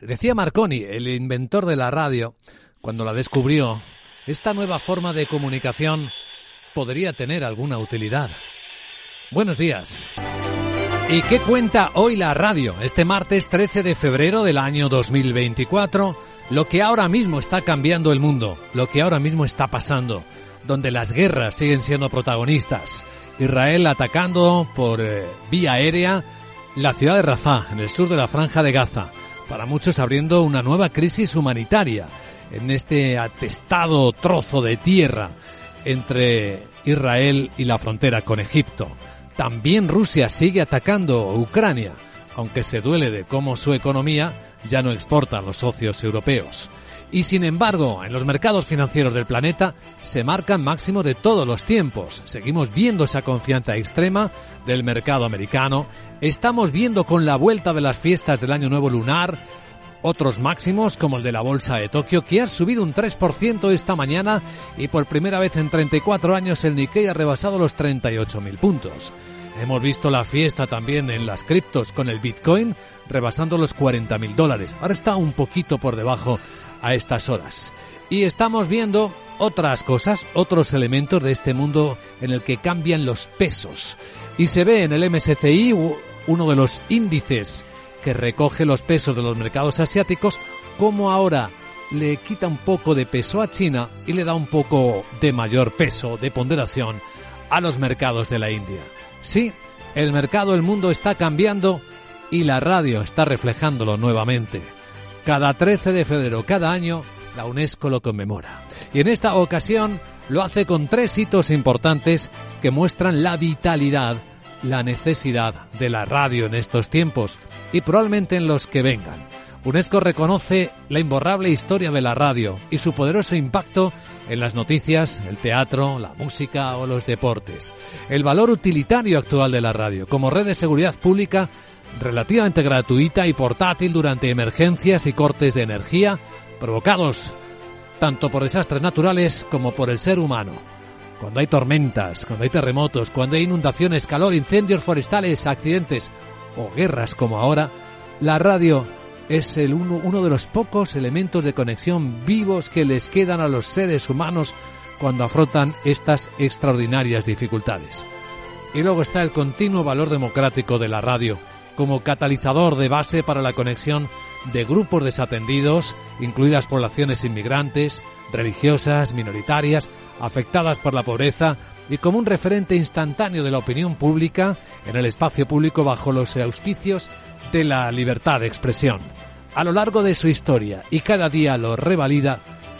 Decía Marconi, el inventor de la radio, cuando la descubrió, esta nueva forma de comunicación podría tener alguna utilidad. Buenos días. ¿Y qué cuenta hoy la radio? Este martes 13 de febrero del año 2024, lo que ahora mismo está cambiando el mundo, lo que ahora mismo está pasando, donde las guerras siguen siendo protagonistas. Israel atacando por eh, vía aérea la ciudad de Rafah, en el sur de la franja de Gaza para muchos abriendo una nueva crisis humanitaria en este atestado trozo de tierra entre Israel y la frontera con Egipto. También Rusia sigue atacando Ucrania, aunque se duele de cómo su economía ya no exporta a los socios europeos. Y sin embargo, en los mercados financieros del planeta se marcan máximo de todos los tiempos. Seguimos viendo esa confianza extrema del mercado americano. Estamos viendo con la vuelta de las fiestas del Año Nuevo Lunar otros máximos como el de la Bolsa de Tokio que ha subido un 3% esta mañana y por primera vez en 34 años el Nikkei ha rebasado los 38.000 puntos. Hemos visto la fiesta también en las criptos con el Bitcoin rebasando los 40.000 dólares. Ahora está un poquito por debajo a estas horas. Y estamos viendo otras cosas, otros elementos de este mundo en el que cambian los pesos. Y se ve en el MSCI, uno de los índices que recoge los pesos de los mercados asiáticos, como ahora le quita un poco de peso a China y le da un poco de mayor peso, de ponderación, a los mercados de la India. Sí, el mercado, el mundo está cambiando y la radio está reflejándolo nuevamente. Cada 13 de febrero, cada año, la UNESCO lo conmemora. Y en esta ocasión lo hace con tres hitos importantes que muestran la vitalidad, la necesidad de la radio en estos tiempos y probablemente en los que vengan. UNESCO reconoce la imborrable historia de la radio y su poderoso impacto en las noticias, el teatro, la música o los deportes. El valor utilitario actual de la radio como red de seguridad pública relativamente gratuita y portátil durante emergencias y cortes de energía provocados tanto por desastres naturales como por el ser humano. Cuando hay tormentas, cuando hay terremotos, cuando hay inundaciones, calor, incendios forestales, accidentes o guerras como ahora, la radio es el uno, uno de los pocos elementos de conexión vivos que les quedan a los seres humanos cuando afrontan estas extraordinarias dificultades. Y luego está el continuo valor democrático de la radio, como catalizador de base para la conexión de grupos desatendidos, incluidas poblaciones inmigrantes, religiosas, minoritarias, afectadas por la pobreza, y como un referente instantáneo de la opinión pública en el espacio público bajo los auspicios de la libertad de expresión. A lo largo de su historia, y cada día lo revalida,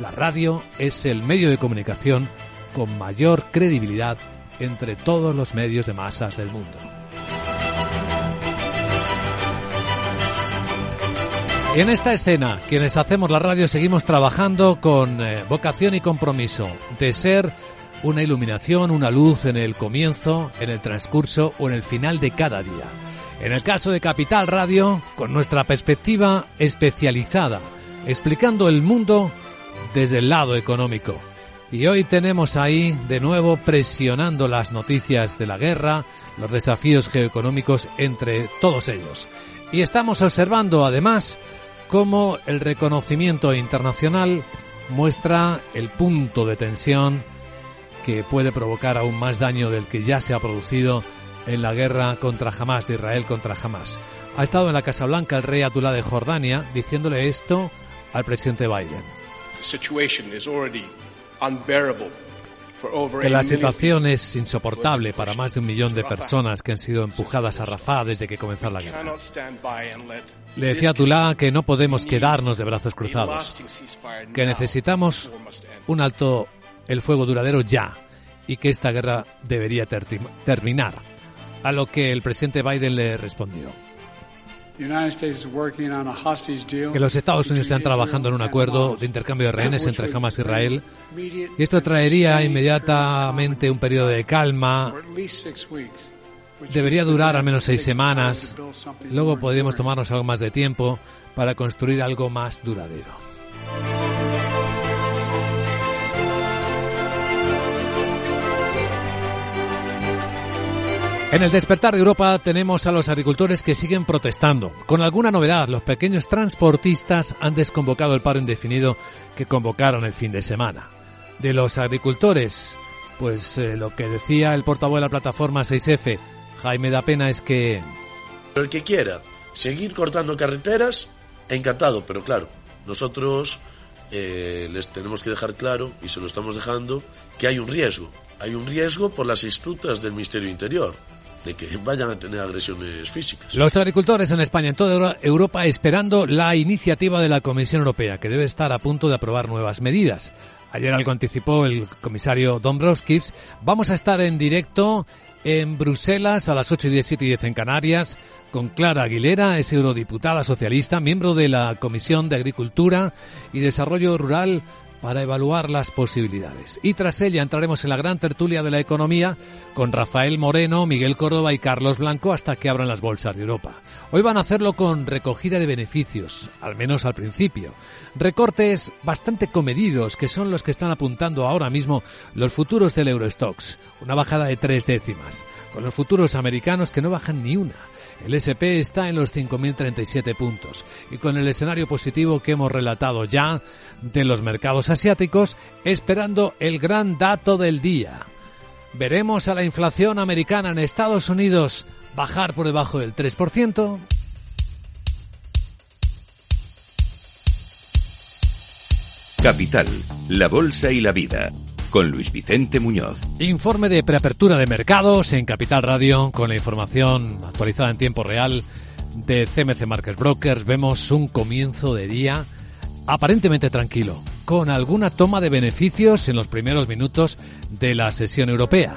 la radio es el medio de comunicación con mayor credibilidad entre todos los medios de masas del mundo. En esta escena, quienes hacemos la radio seguimos trabajando con eh, vocación y compromiso de ser una iluminación, una luz en el comienzo, en el transcurso o en el final de cada día. En el caso de Capital Radio, con nuestra perspectiva especializada, explicando el mundo desde el lado económico. Y hoy tenemos ahí de nuevo presionando las noticias de la guerra, los desafíos geoeconómicos entre todos ellos. Y estamos observando además cómo el reconocimiento internacional muestra el punto de tensión que puede provocar aún más daño del que ya se ha producido en la guerra contra Hamas, de Israel contra Hamas. Ha estado en la Casa Blanca el rey Abdullah de Jordania diciéndole esto al presidente Biden. Que la situación es insoportable para más de un millón de personas que han sido empujadas a Rafah desde que comenzó la guerra. Le decía a que no podemos quedarnos de brazos cruzados, que necesitamos un alto el fuego duradero ya y que esta guerra debería terminar. A lo que el presidente Biden le respondió. Que los Estados Unidos están trabajando en un acuerdo de intercambio de rehenes entre Hamas y Israel. Y esto traería inmediatamente un periodo de calma. Debería durar al menos seis semanas. Luego podríamos tomarnos algo más de tiempo para construir algo más duradero. En el despertar de Europa tenemos a los agricultores que siguen protestando. Con alguna novedad, los pequeños transportistas han desconvocado el paro indefinido que convocaron el fin de semana. De los agricultores, pues eh, lo que decía el portavoz de la plataforma 6F, Jaime da Pena, es que... El que quiera seguir cortando carreteras, encantado, pero claro, nosotros eh, les tenemos que dejar claro, y se lo estamos dejando, que hay un riesgo. Hay un riesgo por las estructuras del Ministerio Interior de que vayan a tener agresiones físicas. Los agricultores en España, en toda Europa, esperando la iniciativa de la Comisión Europea, que debe estar a punto de aprobar nuevas medidas. Ayer algo anticipó el comisario Dombrovskis. Vamos a estar en directo en Bruselas a las 8 y 10, y 10 en Canarias con Clara Aguilera, es eurodiputada socialista, miembro de la Comisión de Agricultura y Desarrollo Rural para evaluar las posibilidades. Y tras ella entraremos en la gran tertulia de la economía con Rafael Moreno, Miguel Córdoba y Carlos Blanco hasta que abran las bolsas de Europa. Hoy van a hacerlo con recogida de beneficios, al menos al principio. Recortes bastante comedidos que son los que están apuntando ahora mismo los futuros del Eurostox. Una bajada de tres décimas, con los futuros americanos que no bajan ni una. El SP está en los 5.037 puntos y con el escenario positivo que hemos relatado ya de los mercados asiáticos, esperando el gran dato del día. ¿Veremos a la inflación americana en Estados Unidos bajar por debajo del 3%? Capital, la Bolsa y la Vida con Luis Vicente Muñoz. Informe de preapertura de mercados en Capital Radio con la información actualizada en tiempo real de CMC Market Brokers. Vemos un comienzo de día aparentemente tranquilo, con alguna toma de beneficios en los primeros minutos de la sesión europea.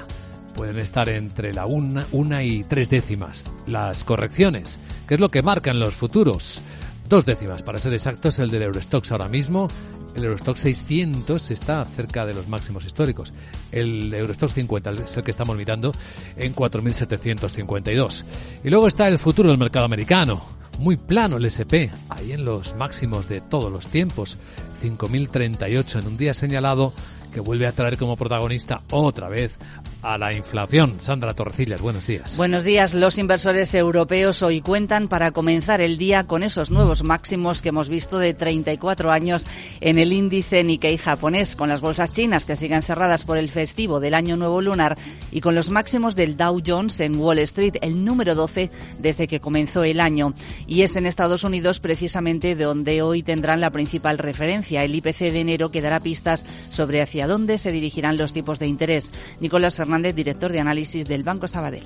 Pueden estar entre la una, una y tres décimas las correcciones, que es lo que marcan los futuros. Dos décimas, para ser exactos, el del Eurostox ahora mismo el Eurostock 600 está cerca de los máximos históricos. El Eurostock 50 es el que estamos mirando en 4.752. Y luego está el futuro del mercado americano. Muy plano el SP, ahí en los máximos de todos los tiempos. 5.038 en un día señalado que vuelve a traer como protagonista otra vez a la inflación. Sandra Torrecillas, buenos días. Buenos días. Los inversores europeos hoy cuentan para comenzar el día con esos nuevos máximos que hemos visto de 34 años en el índice Nikkei japonés, con las bolsas chinas que siguen cerradas por el festivo del Año Nuevo Lunar y con los máximos del Dow Jones en Wall Street, el número 12 desde que comenzó el año. Y es en Estados Unidos precisamente donde hoy tendrán la principal referencia. El IPC de enero que dará pistas sobre hacia dónde se dirigirán los tipos de interés. Nicolás Fernández director de análisis del Banco Sabadell.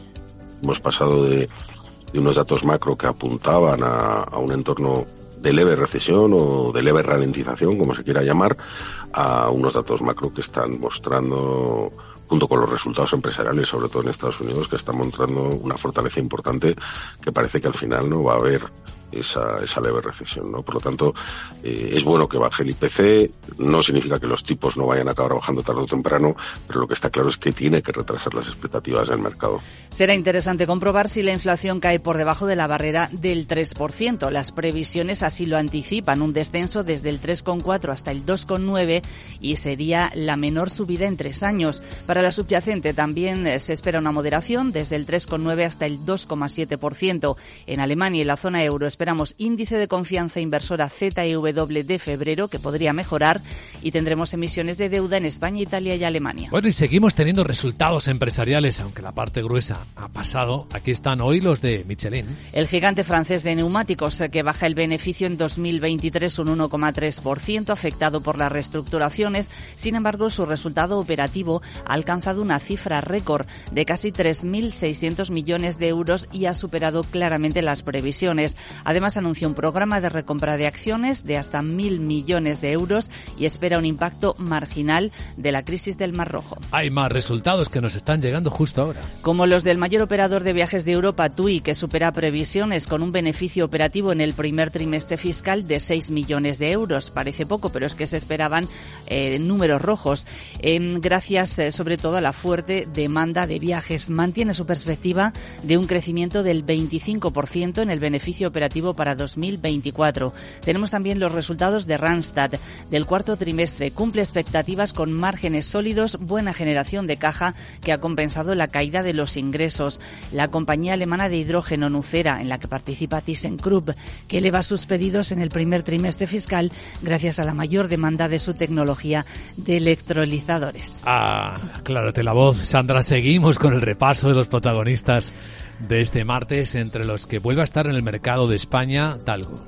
Hemos pasado de, unos datos macro que apuntaban a, un entorno de leve recesión o de leve ralentización, como se quiera llamar, a unos datos macro que están mostrando junto con los resultados empresariales, sobre todo en Estados Unidos, que están mostrando una fortaleza importante que parece que al final no va a haber esa, esa leve recesión. ¿no? Por lo tanto, eh, es bueno que baje el IPC, no significa que los tipos no vayan a acabar bajando tarde o temprano, pero lo que está claro es que tiene que retrasar las expectativas del mercado. Será interesante comprobar si la inflación cae por debajo de la barrera del 3%. Las previsiones así lo anticipan, un descenso desde el 3,4 hasta el 2,9 y sería la menor subida en tres años. Para la subyacente también eh, se espera una moderación desde el 3,9 hasta el 2,7%. En Alemania y la zona euro esperamos índice de confianza inversora ZEW de febrero, que podría mejorar, y tendremos emisiones de deuda en España, Italia y Alemania. Bueno, y seguimos teniendo resultados empresariales, aunque la parte gruesa ha pasado. Aquí están hoy los de Michelin. El gigante francés de neumáticos, que baja el beneficio en 2023 un 1,3%, afectado por las reestructuraciones. Sin embargo, su resultado operativo ha alcanzado una cifra récord de casi 3.600 millones de euros y ha superado claramente las previsiones. Además, anunció un programa de recompra de acciones de hasta mil millones de euros y espera un impacto marginal de la crisis del Mar Rojo. Hay más resultados que nos están llegando justo ahora. Como los del mayor operador de viajes de Europa, TUI, que supera previsiones con un beneficio operativo en el primer trimestre fiscal de 6 millones de euros. Parece poco, pero es que se esperaban eh, números rojos. Em, gracias, eh, sobre sobre todo a la fuerte demanda de viajes. Mantiene su perspectiva de un crecimiento del 25% en el beneficio operativo para 2024. Tenemos también los resultados de Randstad del cuarto trimestre. Cumple expectativas con márgenes sólidos, buena generación de caja que ha compensado la caída de los ingresos. La compañía alemana de hidrógeno Nucera, en la que participa ThyssenKrupp, que eleva sus pedidos en el primer trimestre fiscal gracias a la mayor demanda de su tecnología de electrolizadores. Ah, claro, la voz. Sandra, seguimos con el repaso de los protagonistas de este martes, entre los que vuelve a estar en el mercado de España, Talgo.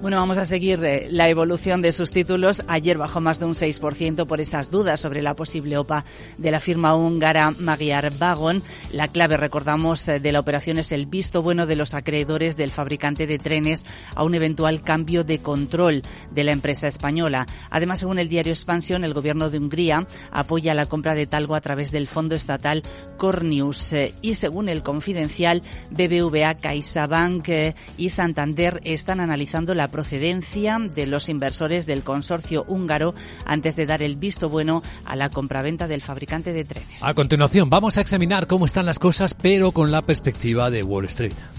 Bueno, vamos a seguir eh, la evolución de sus títulos. Ayer bajó más de un 6% por esas dudas sobre la posible OPA de la firma húngara Magyar Vagon. La clave, recordamos, eh, de la operación es el visto bueno de los acreedores del fabricante de trenes a un eventual cambio de control de la empresa española. Además, según el diario Expansión, el gobierno de Hungría apoya la compra de Talgo a través del fondo estatal Cornius. Eh, y según el confidencial, BBVA, CaixaBank y Santander están analizando procedencia de los inversores del consorcio húngaro antes de dar el visto bueno a la compraventa del fabricante de trenes. A continuación, vamos a examinar cómo están las cosas, pero con la perspectiva de Wall Street.